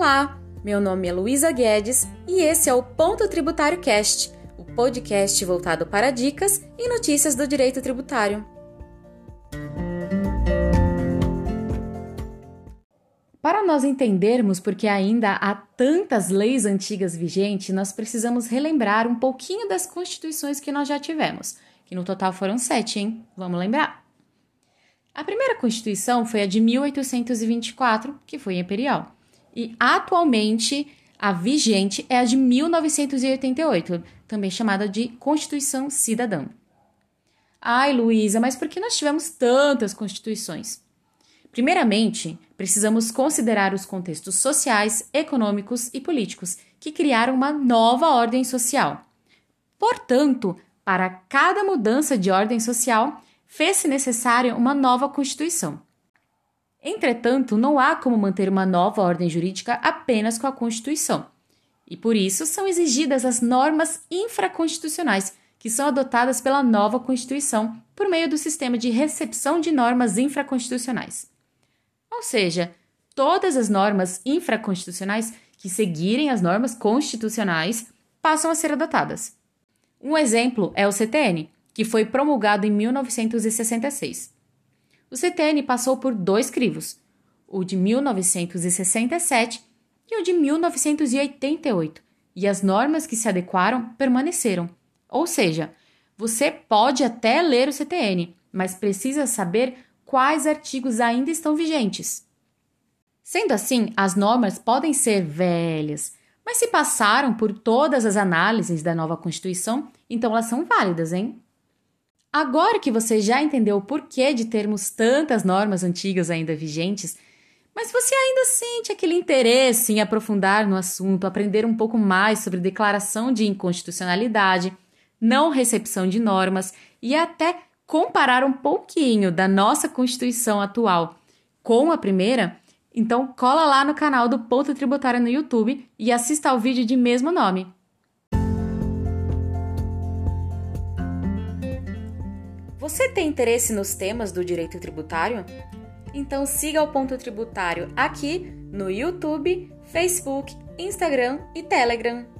Olá, meu nome é Luísa Guedes e esse é o Ponto Tributário Cast, o podcast voltado para dicas e notícias do direito tributário. Para nós entendermos por que ainda há tantas leis antigas vigentes, nós precisamos relembrar um pouquinho das constituições que nós já tivemos, que no total foram sete, hein? Vamos lembrar? A primeira Constituição foi a de 1824, que foi imperial. E atualmente a vigente é a de 1988, também chamada de Constituição Cidadã. Ai, Luísa, mas por que nós tivemos tantas constituições? Primeiramente, precisamos considerar os contextos sociais, econômicos e políticos que criaram uma nova ordem social. Portanto, para cada mudança de ordem social, fez-se necessária uma nova Constituição. Entretanto, não há como manter uma nova ordem jurídica apenas com a Constituição. E por isso são exigidas as normas infraconstitucionais, que são adotadas pela nova Constituição por meio do sistema de recepção de normas infraconstitucionais. Ou seja, todas as normas infraconstitucionais que seguirem as normas constitucionais passam a ser adotadas. Um exemplo é o CTN, que foi promulgado em 1966. O CTN passou por dois crivos, o de 1967 e o de 1988, e as normas que se adequaram permaneceram. Ou seja, você pode até ler o CTN, mas precisa saber quais artigos ainda estão vigentes. Sendo assim, as normas podem ser velhas, mas se passaram por todas as análises da nova Constituição, então elas são válidas, hein? Agora que você já entendeu o porquê de termos tantas normas antigas ainda vigentes, mas você ainda sente aquele interesse em aprofundar no assunto, aprender um pouco mais sobre declaração de inconstitucionalidade, não recepção de normas e até comparar um pouquinho da nossa Constituição atual com a primeira, então cola lá no canal do Ponto Tributário no YouTube e assista ao vídeo de mesmo nome. Você tem interesse nos temas do direito tributário? Então siga o Ponto Tributário aqui no YouTube, Facebook, Instagram e Telegram.